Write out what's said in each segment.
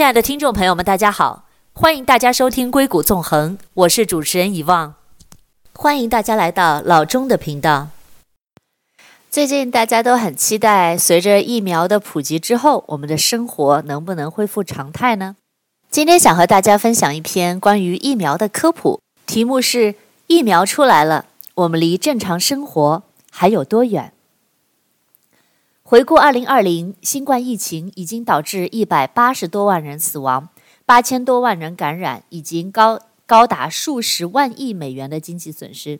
亲爱的听众朋友们，大家好，欢迎大家收听《硅谷纵横》，我是主持人遗忘，欢迎大家来到老钟的频道。最近大家都很期待，随着疫苗的普及之后，我们的生活能不能恢复常态呢？今天想和大家分享一篇关于疫苗的科普，题目是“疫苗出来了，我们离正常生活还有多远？”回顾二零二零，新冠疫情已经导致一百八十多万人死亡，八千多万人感染，已经高高达数十万亿美元的经济损失。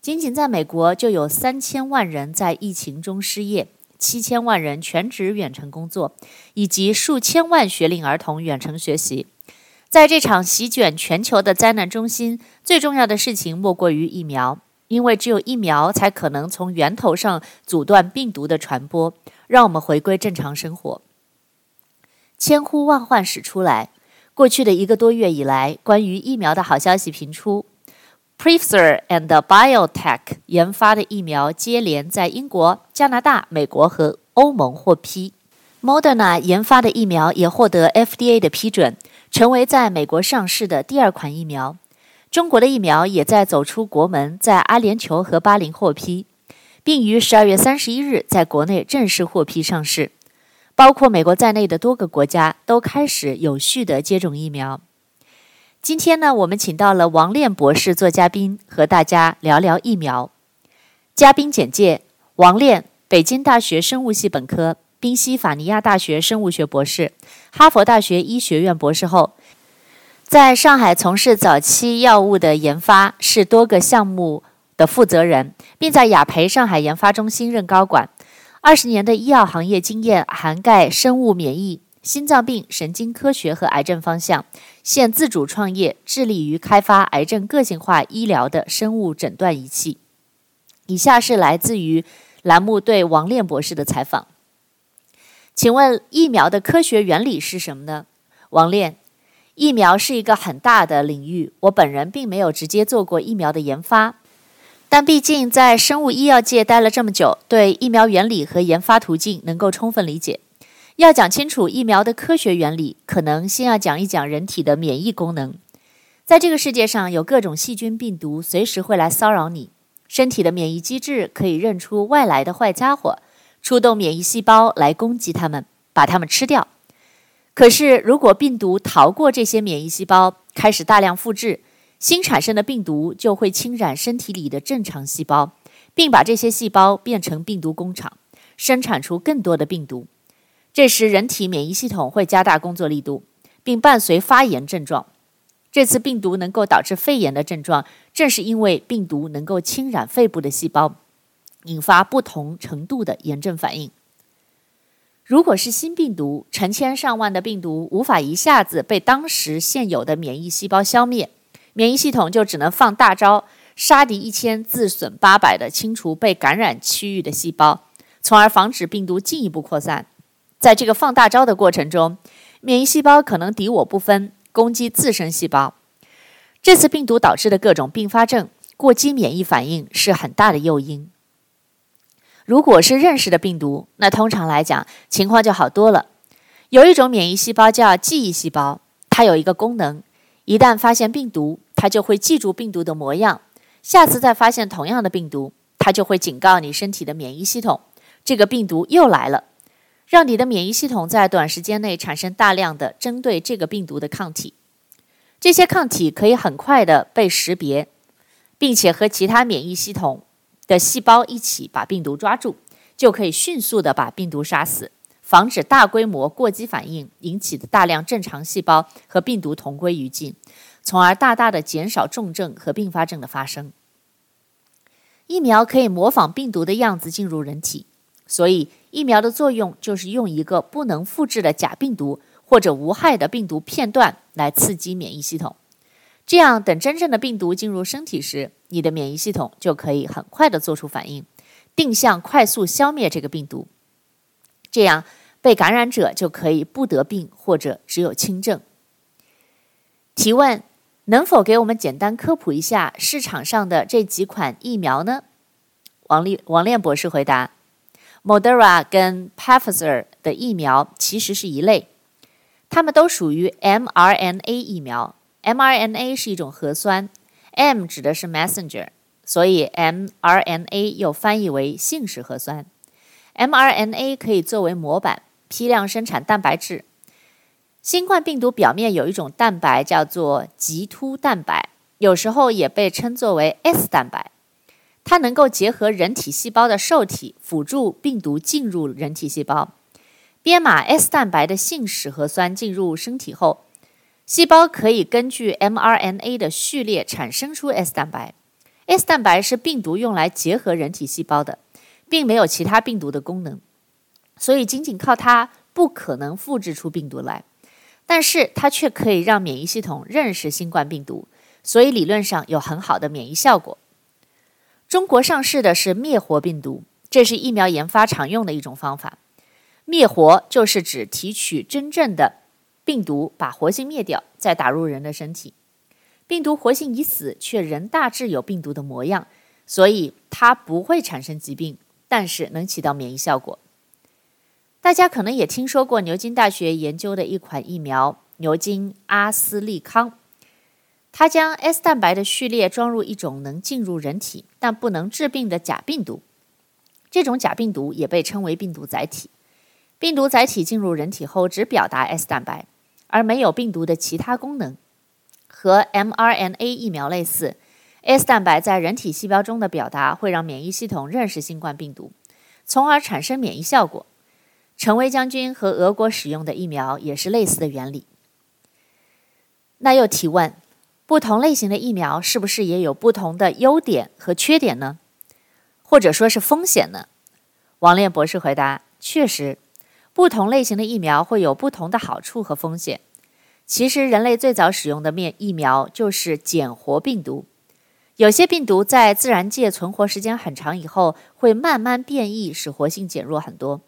仅仅在美国，就有三千万人在疫情中失业，七千万人全职远程工作，以及数千万学龄儿童远程学习。在这场席卷全球的灾难中心，最重要的事情莫过于疫苗。因为只有疫苗才可能从源头上阻断病毒的传播，让我们回归正常生活。千呼万唤始出来，过去的一个多月以来，关于疫苗的好消息频出。Pfizer and Biotech 研发的疫苗接连在英国、加拿大、美国和欧盟获批。Moderna 研发的疫苗也获得 FDA 的批准，成为在美国上市的第二款疫苗。中国的疫苗也在走出国门，在阿联酋和巴林获批，并于十二月三十一日在国内正式获批上市。包括美国在内的多个国家都开始有序地接种疫苗。今天呢，我们请到了王链博士做嘉宾，和大家聊聊疫苗。嘉宾简介：王链，北京大学生物系本科，宾夕法尼亚大学生物学博士，哈佛大学医学院博士后。在上海从事早期药物的研发，是多个项目的负责人，并在雅培上海研发中心任高管。二十年的医药行业经验涵盖生物免疫、心脏病、神经科学和癌症方向。现自主创业，致力于开发癌症个性化医疗的生物诊断仪器。以下是来自于栏目对王炼博士的采访。请问疫苗的科学原理是什么呢？王炼。疫苗是一个很大的领域，我本人并没有直接做过疫苗的研发，但毕竟在生物医药界待了这么久，对疫苗原理和研发途径能够充分理解。要讲清楚疫苗的科学原理，可能先要讲一讲人体的免疫功能。在这个世界上，有各种细菌、病毒随时会来骚扰你，身体的免疫机制可以认出外来的坏家伙，出动免疫细胞来攻击它们，把它们吃掉。可是，如果病毒逃过这些免疫细胞，开始大量复制，新产生的病毒就会侵染身体里的正常细胞，并把这些细胞变成病毒工厂，生产出更多的病毒。这时，人体免疫系统会加大工作力度，并伴随发炎症状。这次病毒能够导致肺炎的症状，正是因为病毒能够侵染肺部的细胞，引发不同程度的炎症反应。如果是新病毒，成千上万的病毒无法一下子被当时现有的免疫细胞消灭，免疫系统就只能放大招，杀敌一千，自损八百的清除被感染区域的细胞，从而防止病毒进一步扩散。在这个放大招的过程中，免疫细胞可能敌我不分，攻击自身细胞。这次病毒导致的各种并发症，过激免疫反应是很大的诱因。如果是认识的病毒，那通常来讲情况就好多了。有一种免疫细胞叫记忆细胞，它有一个功能，一旦发现病毒，它就会记住病毒的模样。下次再发现同样的病毒，它就会警告你身体的免疫系统，这个病毒又来了，让你的免疫系统在短时间内产生大量的针对这个病毒的抗体。这些抗体可以很快地被识别，并且和其他免疫系统的细胞一起把病毒抓住，就可以迅速地把病毒杀死，防止大规模过激反应引起的大量正常细胞和病毒同归于尽，从而大大地减少重症和并发症的发生。疫苗可以模仿病毒的样子进入人体，所以疫苗的作用就是用一个不能复制的假病毒或者无害的病毒片段来刺激免疫系统。这样，等真正的病毒进入身体时，你的免疫系统就可以很快的做出反应，定向快速消灭这个病毒。这样，被感染者就可以不得病或者只有轻症。提问：能否给我们简单科普一下市场上的这几款疫苗呢？王丽王链博士回答：Moderna 跟 Pfizer 的疫苗其实是一类。它们都属于 mRNA 疫苗。mRNA 是一种核酸，M 指的是 messenger，所以 mRNA 又翻译为信使核酸。mRNA 可以作为模板，批量生产蛋白质。新冠病毒表面有一种蛋白叫做棘突蛋白，有时候也被称作为 S 蛋白。它能够结合人体细胞的受体，辅助病毒进入人体细胞。编码 S 蛋白的信使核酸进入身体后，细胞可以根据 mRNA 的序列产生出 S 蛋白。S 蛋白是病毒用来结合人体细胞的，并没有其他病毒的功能，所以仅仅靠它不可能复制出病毒来。但是它却可以让免疫系统认识新冠病毒，所以理论上有很好的免疫效果。中国上市的是灭活病毒，这是疫苗研发常用的一种方法。灭活就是指提取真正的病毒，把活性灭掉，再打入人的身体。病毒活性已死，却仍大致有病毒的模样，所以它不会产生疾病，但是能起到免疫效果。大家可能也听说过牛津大学研究的一款疫苗——牛津阿斯利康。它将 S 蛋白的序列装入一种能进入人体但不能治病的假病毒，这种假病毒也被称为病毒载体。病毒载体进入人体后只表达 S 蛋白，而没有病毒的其他功能。和 mRNA 疫苗类似，S 蛋白在人体细胞中的表达会让免疫系统认识新冠病毒，从而产生免疫效果。陈薇将军和俄国使用的疫苗也是类似的原理。那又提问。不同类型的疫苗是不是也有不同的优点和缺点呢？或者说是风险呢？王炼博士回答：确实，不同类型的疫苗会有不同的好处和风险。其实，人类最早使用的面疫苗就是减活病毒。有些病毒在自然界存活时间很长以后，会慢慢变异，使活性减弱很多。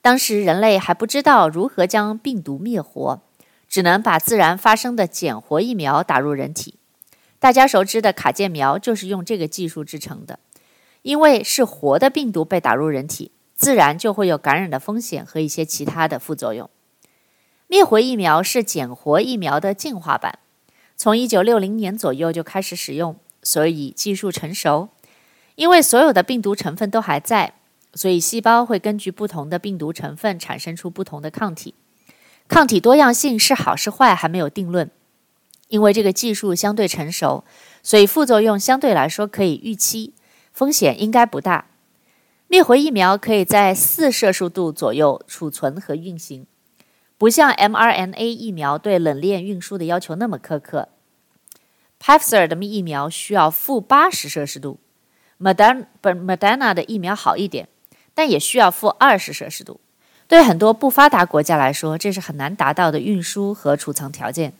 当时人类还不知道如何将病毒灭活。只能把自然发生的减活疫苗打入人体，大家熟知的卡介苗就是用这个技术制成的。因为是活的病毒被打入人体，自然就会有感染的风险和一些其他的副作用。灭活疫苗是减活疫苗的进化版，从一九六零年左右就开始使用，所以技术成熟。因为所有的病毒成分都还在，所以细胞会根据不同的病毒成分产生出不同的抗体。抗体多样性是好是坏还没有定论，因为这个技术相对成熟，所以副作用相对来说可以预期，风险应该不大。灭活疫苗可以在四摄氏度左右储存和运行，不像 mRNA 疫苗对冷链运输的要求那么苛刻。Pfizer 的疫苗需要负八十摄氏度，Moderna 不 Moderna 的疫苗好一点，但也需要负二十摄氏度。对很多不发达国家来说，这是很难达到的运输和储藏条件。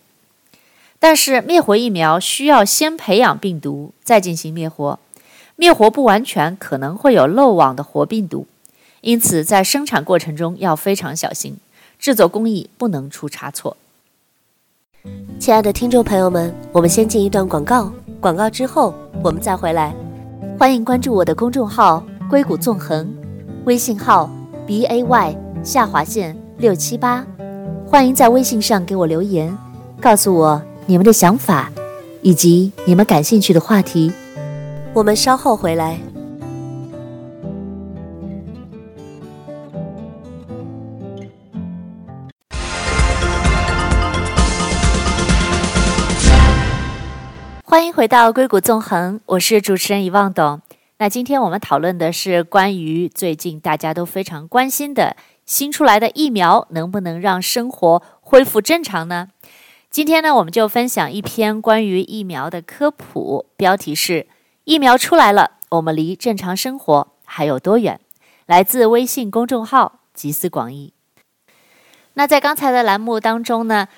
但是灭活疫苗需要先培养病毒，再进行灭活。灭活不完全，可能会有漏网的活病毒，因此在生产过程中要非常小心，制作工艺不能出差错。亲爱的听众朋友们，我们先进一段广告，广告之后我们再回来。欢迎关注我的公众号“硅谷纵横”，微信号 b a y。下划线六七八，欢迎在微信上给我留言，告诉我你们的想法，以及你们感兴趣的话题。我们稍后回来。欢迎回到硅谷纵横，我是主持人遗忘董。那今天我们讨论的是关于最近大家都非常关心的。新出来的疫苗能不能让生活恢复正常呢？今天呢，我们就分享一篇关于疫苗的科普，标题是“疫苗出来了，我们离正常生活还有多远？”来自微信公众号“集思广益”。那在刚才的栏目当中呢，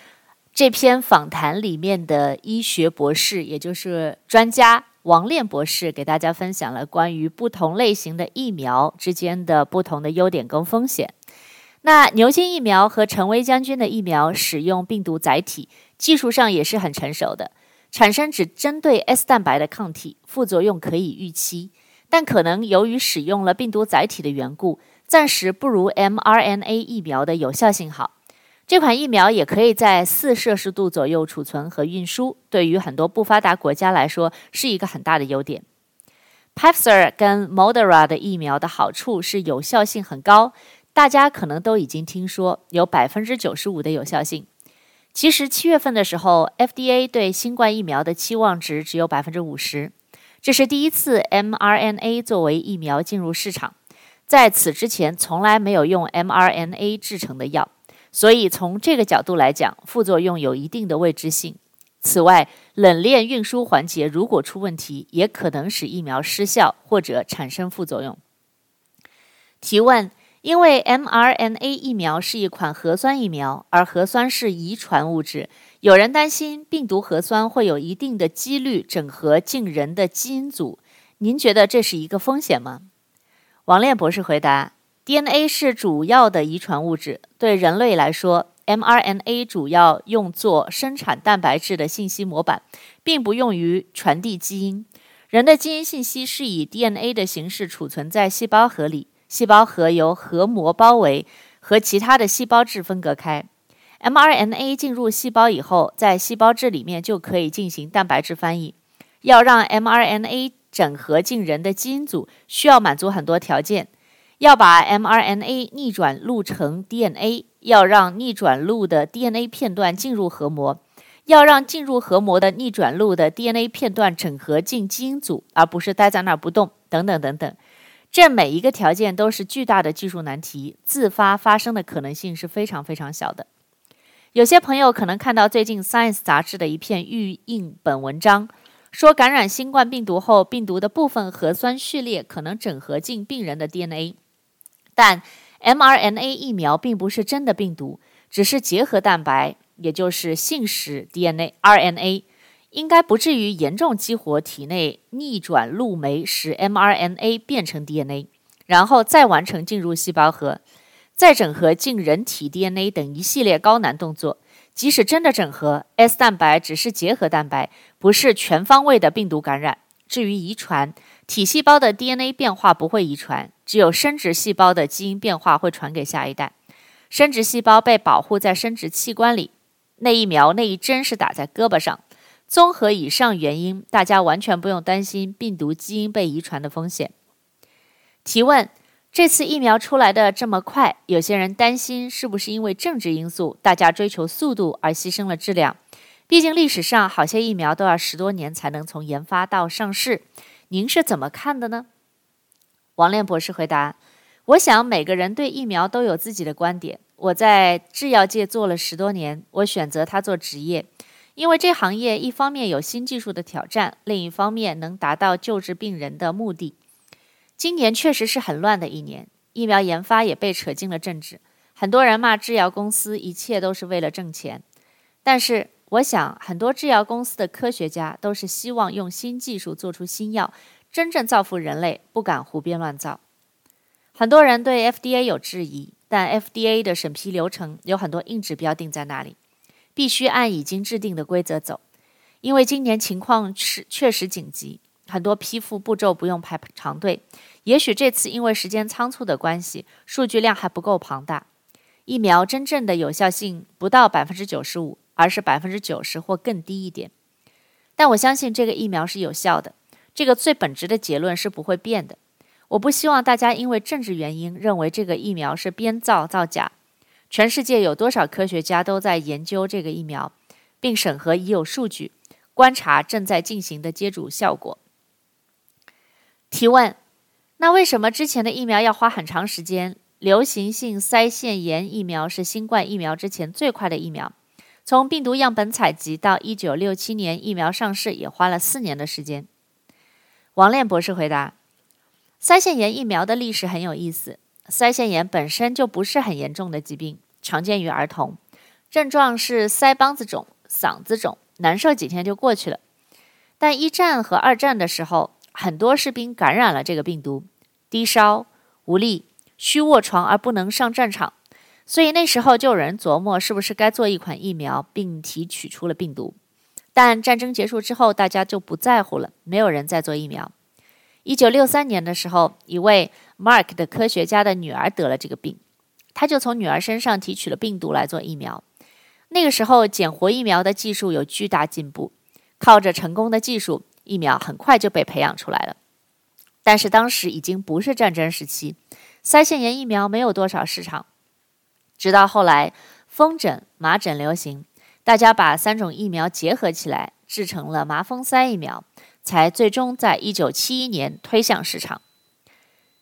这篇访谈里面的医学博士，也就是专家王炼博士，给大家分享了关于不同类型的疫苗之间的不同的优点跟风险。那牛津疫苗和陈薇将军的疫苗使用病毒载体，技术上也是很成熟的，产生只针对 S 蛋白的抗体，副作用可以预期，但可能由于使用了病毒载体的缘故，暂时不如 mRNA 疫苗的有效性好。这款疫苗也可以在四摄氏度左右储存和运输，对于很多不发达国家来说是一个很大的优点。Pfizer 跟 Moderna 的疫苗的好处是有效性很高，大家可能都已经听说有百分之九十五的有效性。其实七月份的时候，FDA 对新冠疫苗的期望值只有百分之五十，这是第一次 mRNA 作为疫苗进入市场，在此之前从来没有用 mRNA 制成的药。所以从这个角度来讲，副作用有一定的未知性。此外，冷链运输环节如果出问题，也可能使疫苗失效或者产生副作用。提问：因为 mRNA 疫苗是一款核酸疫苗，而核酸是遗传物质，有人担心病毒核酸会有一定的几率整合进人的基因组。您觉得这是一个风险吗？王炼博士回答。DNA 是主要的遗传物质，对人类来说，mRNA 主要用作生产蛋白质的信息模板，并不用于传递基因。人的基因信息是以 DNA 的形式储存在细胞核里，细胞核由核膜包围，和其他的细胞质分隔开。mRNA 进入细胞以后，在细胞质里面就可以进行蛋白质翻译。要让 mRNA 整合进人的基因组，需要满足很多条件。要把 mRNA 逆转录成 DNA，要让逆转录的 DNA 片段进入核膜，要让进入核膜的逆转录的 DNA 片段整合进基因组，而不是待在那儿不动，等等等等。这每一个条件都是巨大的技术难题，自发发生的可能性是非常非常小的。有些朋友可能看到最近 Science 杂志的一篇预印本文章，说感染新冠病毒后，病毒的部分核酸序列可能整合进病人的 DNA。但 mRNA 疫苗并不是真的病毒，只是结合蛋白，也就是信使 DNA RNA，应该不至于严重激活体内逆转录酶，使 mRNA 变成 DNA，然后再完成进入细胞核，再整合进人体 DNA 等一系列高难动作。即使真的整合，S 蛋白只是结合蛋白，不是全方位的病毒感染。至于遗传，体细胞的 DNA 变化不会遗传，只有生殖细胞的基因变化会传给下一代。生殖细胞被保护在生殖器官里，那一苗那一针是打在胳膊上。综合以上原因，大家完全不用担心病毒基因被遗传的风险。提问：这次疫苗出来的这么快，有些人担心是不是因为政治因素，大家追求速度而牺牲了质量？毕竟历史上好些疫苗都要十多年才能从研发到上市。您是怎么看的呢？王炼博士回答：“我想每个人对疫苗都有自己的观点。我在制药界做了十多年，我选择它做职业，因为这行业一方面有新技术的挑战，另一方面能达到救治病人的目的。今年确实是很乱的一年，疫苗研发也被扯进了政治，很多人骂制药公司一切都是为了挣钱，但是。”我想，很多制药公司的科学家都是希望用新技术做出新药，真正造福人类，不敢胡编乱造。很多人对 FDA 有质疑，但 FDA 的审批流程有很多硬指标定在那里，必须按已经制定的规则走。因为今年情况是确实紧急，很多批复步骤不用排长队。也许这次因为时间仓促的关系，数据量还不够庞大，疫苗真正的有效性不到百分之九十五。而是百分之九十或更低一点，但我相信这个疫苗是有效的。这个最本质的结论是不会变的。我不希望大家因为政治原因认为这个疫苗是编造造假。全世界有多少科学家都在研究这个疫苗，并审核已有数据，观察正在进行的接种效果。提问：那为什么之前的疫苗要花很长时间？流行性腮腺炎疫苗是新冠疫苗之前最快的疫苗。从病毒样本采集到一九六七年疫苗上市，也花了四年的时间。王炼博士回答：腮腺炎疫苗的历史很有意思。腮腺炎本身就不是很严重的疾病，常见于儿童，症状是腮帮子肿、嗓子肿，难受几天就过去了。但一战和二战的时候，很多士兵感染了这个病毒，低烧、无力、需卧床而不能上战场。所以那时候就有人琢磨，是不是该做一款疫苗，并提取出了病毒。但战争结束之后，大家就不在乎了，没有人再做疫苗。一九六三年的时候，一位 Mark 的科学家的女儿得了这个病，他就从女儿身上提取了病毒来做疫苗。那个时候，捡活疫苗的技术有巨大进步，靠着成功的技术，疫苗很快就被培养出来了。但是当时已经不是战争时期，腮腺炎疫苗没有多少市场。直到后来，风疹、麻疹流行，大家把三种疫苗结合起来，制成了麻风腮疫苗，才最终在一九七一年推向市场。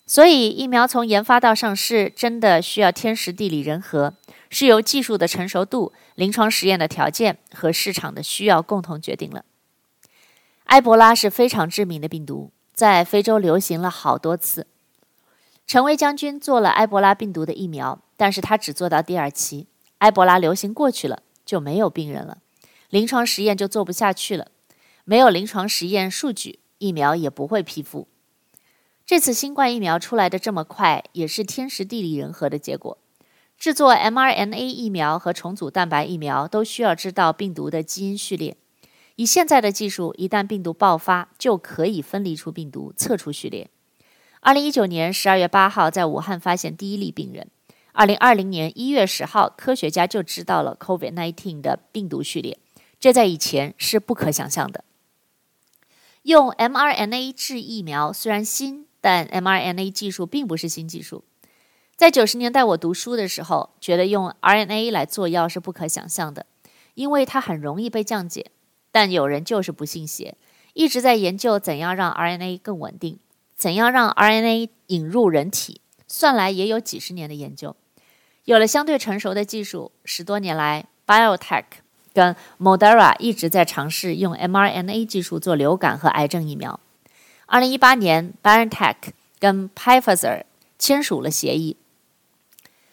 所以，疫苗从研发到上市，真的需要天时地利人和，是由技术的成熟度、临床实验的条件和市场的需要共同决定了。埃博拉是非常致命的病毒，在非洲流行了好多次。陈薇将军做了埃博拉病毒的疫苗，但是他只做到第二期，埃博拉流行过去了，就没有病人了，临床实验就做不下去了，没有临床实验数据，疫苗也不会批复。这次新冠疫苗出来的这么快，也是天时地利人和的结果。制作 mRNA 疫苗和重组蛋白疫苗都需要知道病毒的基因序列。以现在的技术，一旦病毒爆发，就可以分离出病毒，测出序列。二零一九年十二月八号，在武汉发现第一例病人。二零二零年一月十号，科学家就知道了 COVID-19 的病毒序列，这在以前是不可想象的。用 mRNA 制疫苗虽然新，但 mRNA 技术并不是新技术。在九十年代我读书的时候，觉得用 RNA 来做药是不可想象的，因为它很容易被降解。但有人就是不信邪，一直在研究怎样让 RNA 更稳定，怎样让 RNA 引入人体。算来也有几十年的研究，有了相对成熟的技术，十多年来，BioTech 跟 Moderna 一直在尝试用 mRNA 技术做流感和癌症疫苗。二零一八年，BioNTech 跟 Pfizer 签署了协议，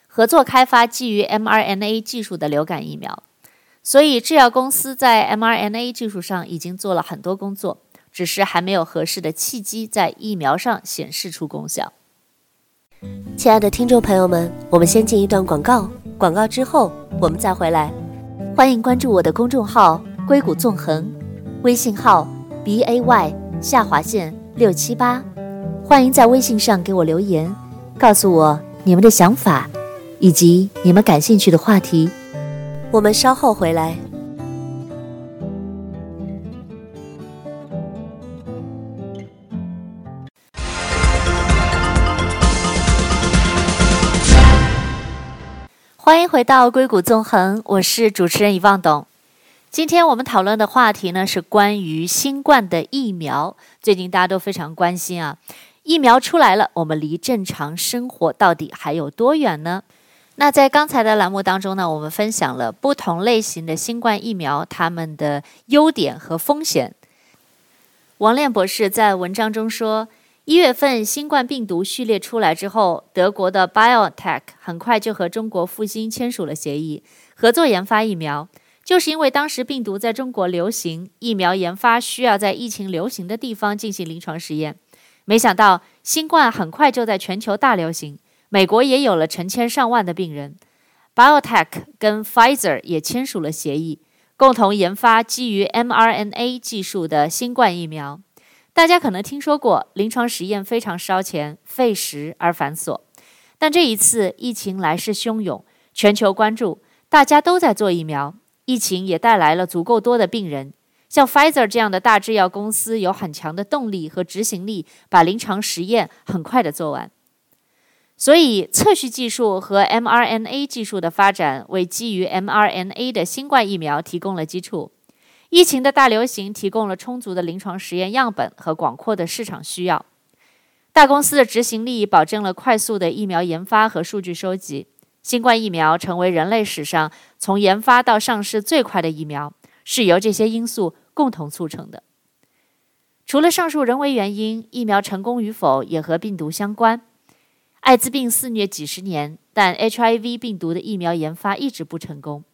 合作开发基于 mRNA 技术的流感疫苗。所以，制药公司在 mRNA 技术上已经做了很多工作，只是还没有合适的契机在疫苗上显示出功效。亲爱的听众朋友们，我们先进一段广告，广告之后我们再回来。欢迎关注我的公众号“硅谷纵横”，微信号 b a y 下划线六七八。欢迎在微信上给我留言，告诉我你们的想法以及你们感兴趣的话题。我们稍后回来。回到硅谷纵横，我是主持人遗忘董。今天我们讨论的话题呢，是关于新冠的疫苗。最近大家都非常关心啊，疫苗出来了，我们离正常生活到底还有多远呢？那在刚才的栏目当中呢，我们分享了不同类型的新冠疫苗，它们的优点和风险。王炼博士在文章中说，一月份新冠病毒序列出来之后，德国的 BioNTech 很快就和中国复星签署了协议，合作研发疫苗。就是因为当时病毒在中国流行，疫苗研发需要在疫情流行的地方进行临床实验，没想到新冠很快就在全球大流行。美国也有了成千上万的病人，BioTech 跟 Pfizer 也签署了协议，共同研发基于 mRNA 技术的新冠疫苗。大家可能听说过，临床实验非常烧钱、费时而繁琐。但这一次疫情来势汹涌，全球关注，大家都在做疫苗，疫情也带来了足够多的病人。像 Pfizer 这样的大制药公司有很强的动力和执行力，把临床实验很快的做完。所以，测序技术和 mRNA 技术的发展，为基于 mRNA 的新冠疫苗提供了基础。疫情的大流行提供了充足的临床实验样本和广阔的市场需要。大公司的执行力保证了快速的疫苗研发和数据收集。新冠疫苗成为人类史上从研发到上市最快的疫苗，是由这些因素共同促成的。除了上述人为原因，疫苗成功与否也和病毒相关。艾滋病肆虐几十年，但 HIV 病毒的疫苗研发一直不成功。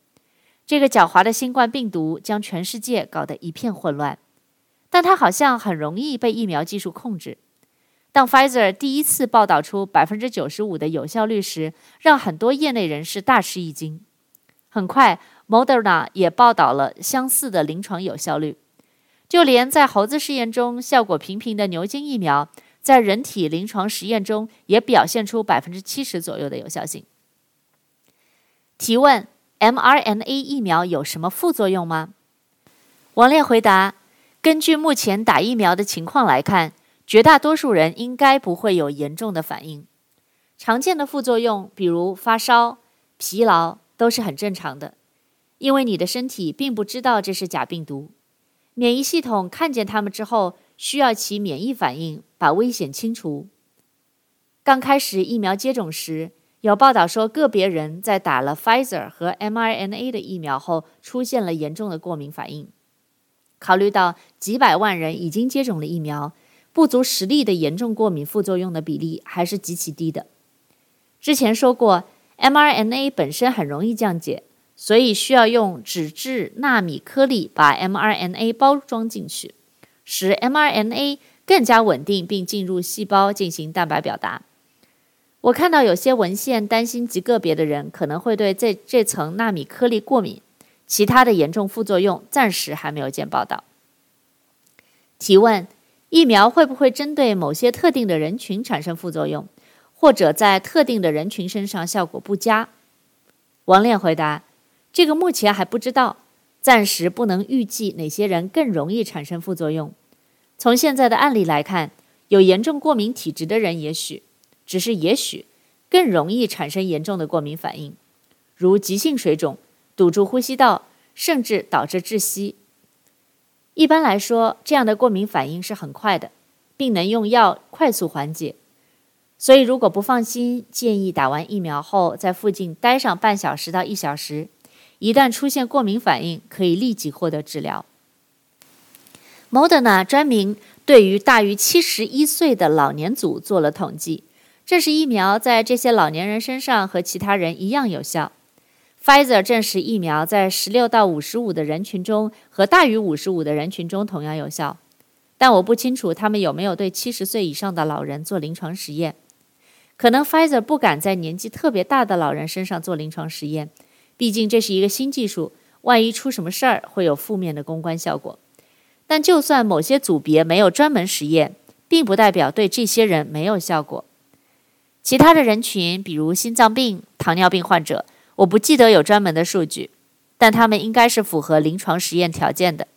这个狡猾的新冠病毒将全世界搞得一片混乱，但它好像很容易被疫苗技术控制。当 Pfizer 第一次报道出百分之九十五的有效率时，让很多业内人士大吃一惊。很快，Moderna 也报道了相似的临床有效率，就连在猴子试验中效果平平的牛津疫苗。在人体临床实验中，也表现出百分之七十左右的有效性。提问：mRNA 疫苗有什么副作用吗？王烈回答：根据目前打疫苗的情况来看，绝大多数人应该不会有严重的反应。常见的副作用，比如发烧、疲劳，都是很正常的，因为你的身体并不知道这是假病毒。免疫系统看见它们之后，需要起免疫反应，把危险清除。刚开始疫苗接种时，有报道说个别人在打了 Pfizer 和 mRNA 的疫苗后，出现了严重的过敏反应。考虑到几百万人已经接种了疫苗，不足十例的严重过敏副作用的比例还是极其低的。之前说过，mRNA 本身很容易降解。所以需要用脂质纳米颗粒把 mRNA 包装进去，使 mRNA 更加稳定，并进入细胞进行蛋白表达。我看到有些文献担心极个别的人可能会对这这层纳米颗粒过敏，其他的严重副作用暂时还没有见报道。提问：疫苗会不会针对某些特定的人群产生副作用，或者在特定的人群身上效果不佳？王炼回答。这个目前还不知道，暂时不能预计哪些人更容易产生副作用。从现在的案例来看，有严重过敏体质的人也许，只是也许，更容易产生严重的过敏反应，如急性水肿、堵住呼吸道，甚至导致窒息。一般来说，这样的过敏反应是很快的，并能用药快速缓解。所以，如果不放心，建议打完疫苗后在附近待上半小时到一小时。一旦出现过敏反应，可以立即获得治疗。Moderna 专门对于大于七十一岁的老年组做了统计，这是疫苗在这些老年人身上和其他人一样有效。Pfizer 证实疫苗在十六到五十五的人群中和大于五十五的人群中同样有效，但我不清楚他们有没有对七十岁以上的老人做临床实验。可能 Pfizer 不敢在年纪特别大的老人身上做临床实验。毕竟这是一个新技术，万一出什么事儿，会有负面的公关效果。但就算某些组别没有专门实验，并不代表对这些人没有效果。其他的人群，比如心脏病、糖尿病患者，我不记得有专门的数据，但他们应该是符合临床实验条件的。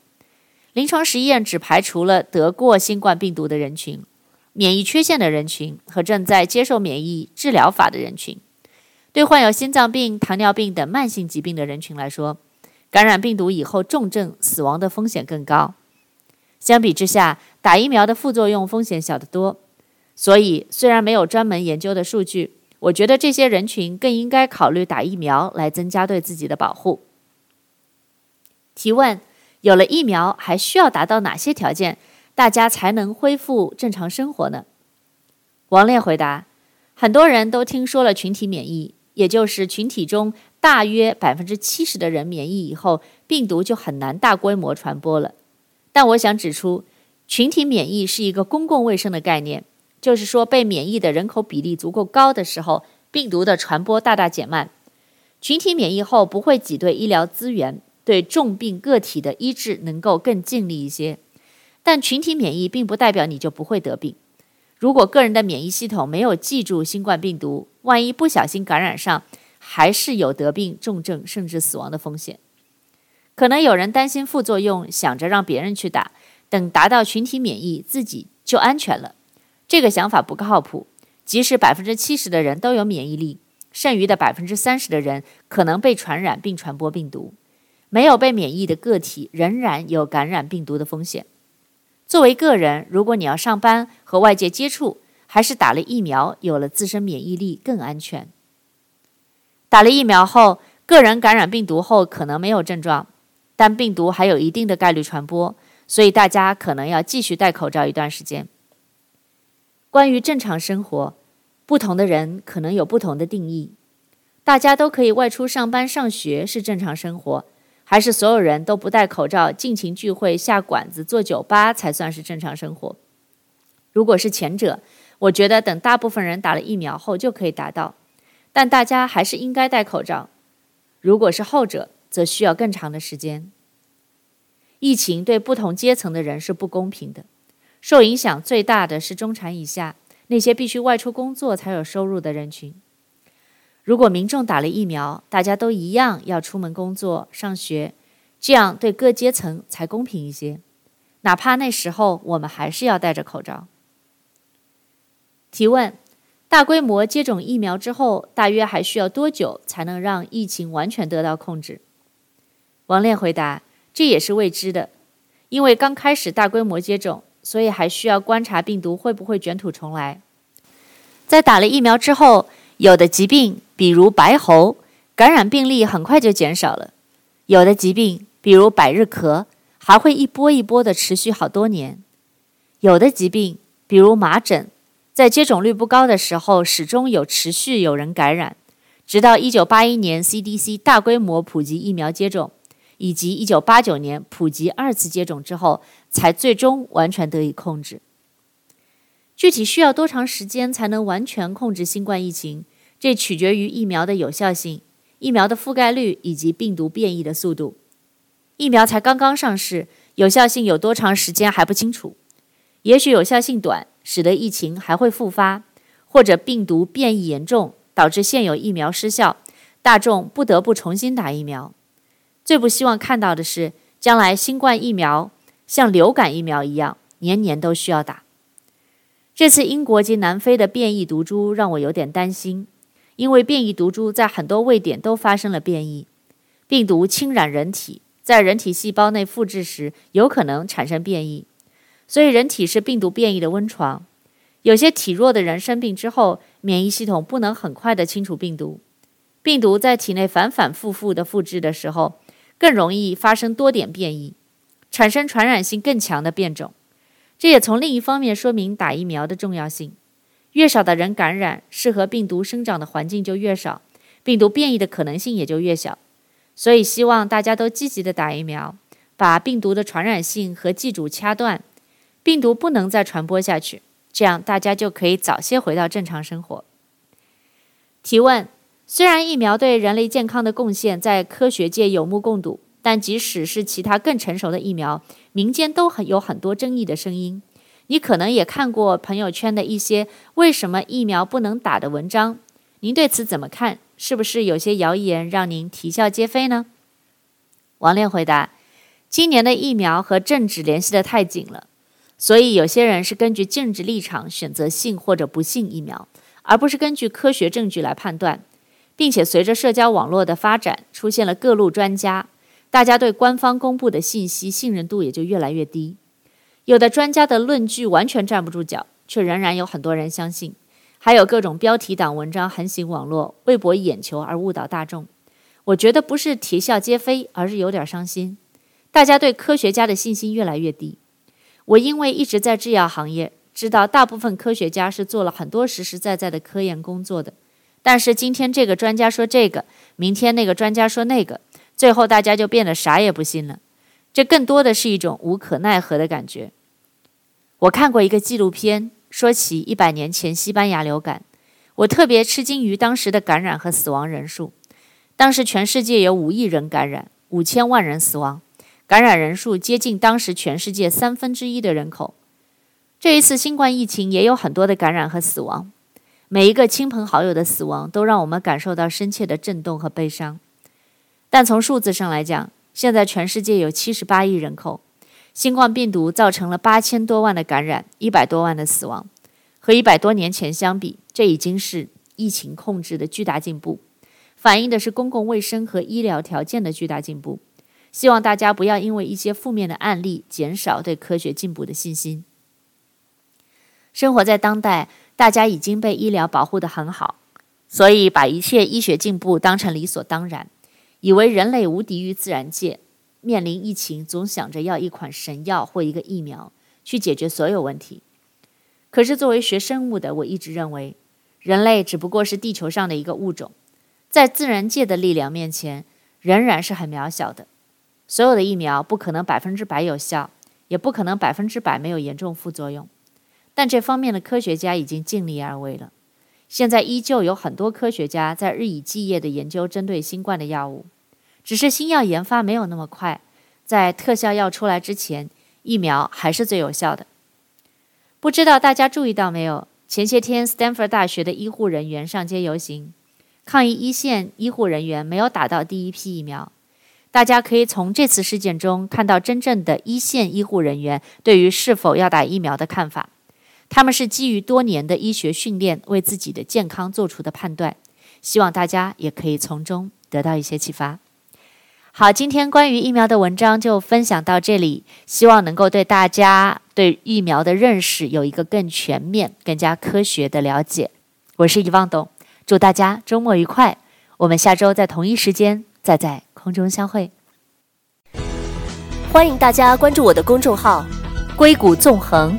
临床实验只排除了得过新冠病毒的人群、免疫缺陷的人群和正在接受免疫治疗法的人群。对患有心脏病、糖尿病等慢性疾病的人群来说，感染病毒以后重症死亡的风险更高。相比之下，打疫苗的副作用风险小得多。所以，虽然没有专门研究的数据，我觉得这些人群更应该考虑打疫苗来增加对自己的保护。提问：有了疫苗，还需要达到哪些条件，大家才能恢复正常生活呢？王烈回答：很多人都听说了群体免疫。也就是群体中大约百分之七十的人免疫以后，病毒就很难大规模传播了。但我想指出，群体免疫是一个公共卫生的概念，就是说被免疫的人口比例足够高的时候，病毒的传播大大减慢。群体免疫后不会挤兑医疗资源，对重病个体的医治能够更尽力一些。但群体免疫并不代表你就不会得病。如果个人的免疫系统没有记住新冠病毒，万一不小心感染上，还是有得病、重症甚至死亡的风险。可能有人担心副作用，想着让别人去打，等达到群体免疫，自己就安全了。这个想法不靠谱。即使百分之七十的人都有免疫力，剩余的百分之三十的人可能被传染并传播病毒。没有被免疫的个体仍然有感染病毒的风险。作为个人，如果你要上班和外界接触，还是打了疫苗，有了自身免疫力更安全。打了疫苗后，个人感染病毒后可能没有症状，但病毒还有一定的概率传播，所以大家可能要继续戴口罩一段时间。关于正常生活，不同的人可能有不同的定义。大家都可以外出上班、上学是正常生活。还是所有人都不戴口罩，尽情聚会、下馆子、做酒吧才算是正常生活？如果是前者，我觉得等大部分人打了疫苗后就可以达到，但大家还是应该戴口罩。如果是后者，则需要更长的时间。疫情对不同阶层的人是不公平的，受影响最大的是中产以下，那些必须外出工作才有收入的人群。如果民众打了疫苗，大家都一样要出门工作、上学，这样对各阶层才公平一些。哪怕那时候我们还是要戴着口罩。提问：大规模接种疫苗之后，大约还需要多久才能让疫情完全得到控制？王炼回答：这也是未知的，因为刚开始大规模接种，所以还需要观察病毒会不会卷土重来。在打了疫苗之后，有的疾病，比如白喉，感染病例很快就减少了；有的疾病，比如百日咳，还会一波一波的持续好多年；有的疾病，比如麻疹，在接种率不高的时候，始终有持续有人感染，直到一九八一年 CDC 大规模普及疫苗接种，以及一九八九年普及二次接种之后，才最终完全得以控制。具体需要多长时间才能完全控制新冠疫情？这取决于疫苗的有效性、疫苗的覆盖率以及病毒变异的速度。疫苗才刚刚上市，有效性有多长时间还不清楚。也许有效性短，使得疫情还会复发，或者病毒变异严重，导致现有疫苗失效，大众不得不重新打疫苗。最不希望看到的是，将来新冠疫苗像流感疫苗一样，年年都需要打。这次英国及南非的变异毒株让我有点担心，因为变异毒株在很多位点都发生了变异，病毒侵染人体，在人体细胞内复制时有可能产生变异，所以人体是病毒变异的温床。有些体弱的人生病之后，免疫系统不能很快地清除病毒，病毒在体内反反复复地复制的时候，更容易发生多点变异，产生传染性更强的变种。这也从另一方面说明打疫苗的重要性。越少的人感染，适合病毒生长的环境就越少，病毒变异的可能性也就越小。所以，希望大家都积极的打疫苗，把病毒的传染性和寄主掐断，病毒不能再传播下去，这样大家就可以早些回到正常生活。提问：虽然疫苗对人类健康的贡献在科学界有目共睹。但即使是其他更成熟的疫苗，民间都很有很多争议的声音。你可能也看过朋友圈的一些为什么疫苗不能打的文章，您对此怎么看？是不是有些谣言让您啼笑皆非呢？王炼回答：今年的疫苗和政治联系得太紧了，所以有些人是根据政治立场选择信或者不信疫苗，而不是根据科学证据来判断，并且随着社交网络的发展，出现了各路专家。大家对官方公布的信息信任度也就越来越低，有的专家的论据完全站不住脚，却仍然有很多人相信，还有各种标题党文章横行网络，为博眼球而误导大众。我觉得不是啼笑皆非，而是有点伤心。大家对科学家的信心越来越低。我因为一直在制药行业，知道大部分科学家是做了很多实实在在的科研工作的，但是今天这个专家说这个，明天那个专家说那个。最后，大家就变得啥也不信了，这更多的是一种无可奈何的感觉。我看过一个纪录片，说起一百年前西班牙流感，我特别吃惊于当时的感染和死亡人数。当时全世界有五亿人感染，五千万人死亡，感染人数接近当时全世界三分之一的人口。这一次新冠疫情也有很多的感染和死亡，每一个亲朋好友的死亡都让我们感受到深切的震动和悲伤。但从数字上来讲，现在全世界有七十八亿人口，新冠病毒造成了八千多万的感染，一百多万的死亡。和一百多年前相比，这已经是疫情控制的巨大进步，反映的是公共卫生和医疗条件的巨大进步。希望大家不要因为一些负面的案例减少对科学进步的信心。生活在当代，大家已经被医疗保护得很好，所以把一切医学进步当成理所当然。以为人类无敌于自然界，面临疫情总想着要一款神药或一个疫苗去解决所有问题。可是作为学生物的，我一直认为，人类只不过是地球上的一个物种，在自然界的力量面前，仍然是很渺小的。所有的疫苗不可能百分之百有效，也不可能百分之百没有严重副作用。但这方面的科学家已经尽力而为了。现在依旧有很多科学家在日以继夜地研究针对新冠的药物，只是新药研发没有那么快，在特效药出来之前，疫苗还是最有效的。不知道大家注意到没有？前些天，斯坦福大学的医护人员上街游行，抗议一线医护人员没有打到第一批疫苗。大家可以从这次事件中看到真正的一线医护人员对于是否要打疫苗的看法。他们是基于多年的医学训练，为自己的健康做出的判断。希望大家也可以从中得到一些启发。好，今天关于疫苗的文章就分享到这里，希望能够对大家对疫苗的认识有一个更全面、更加科学的了解。我是遗忘董，祝大家周末愉快。我们下周在同一时间再在空中相会。欢迎大家关注我的公众号“硅谷纵横”，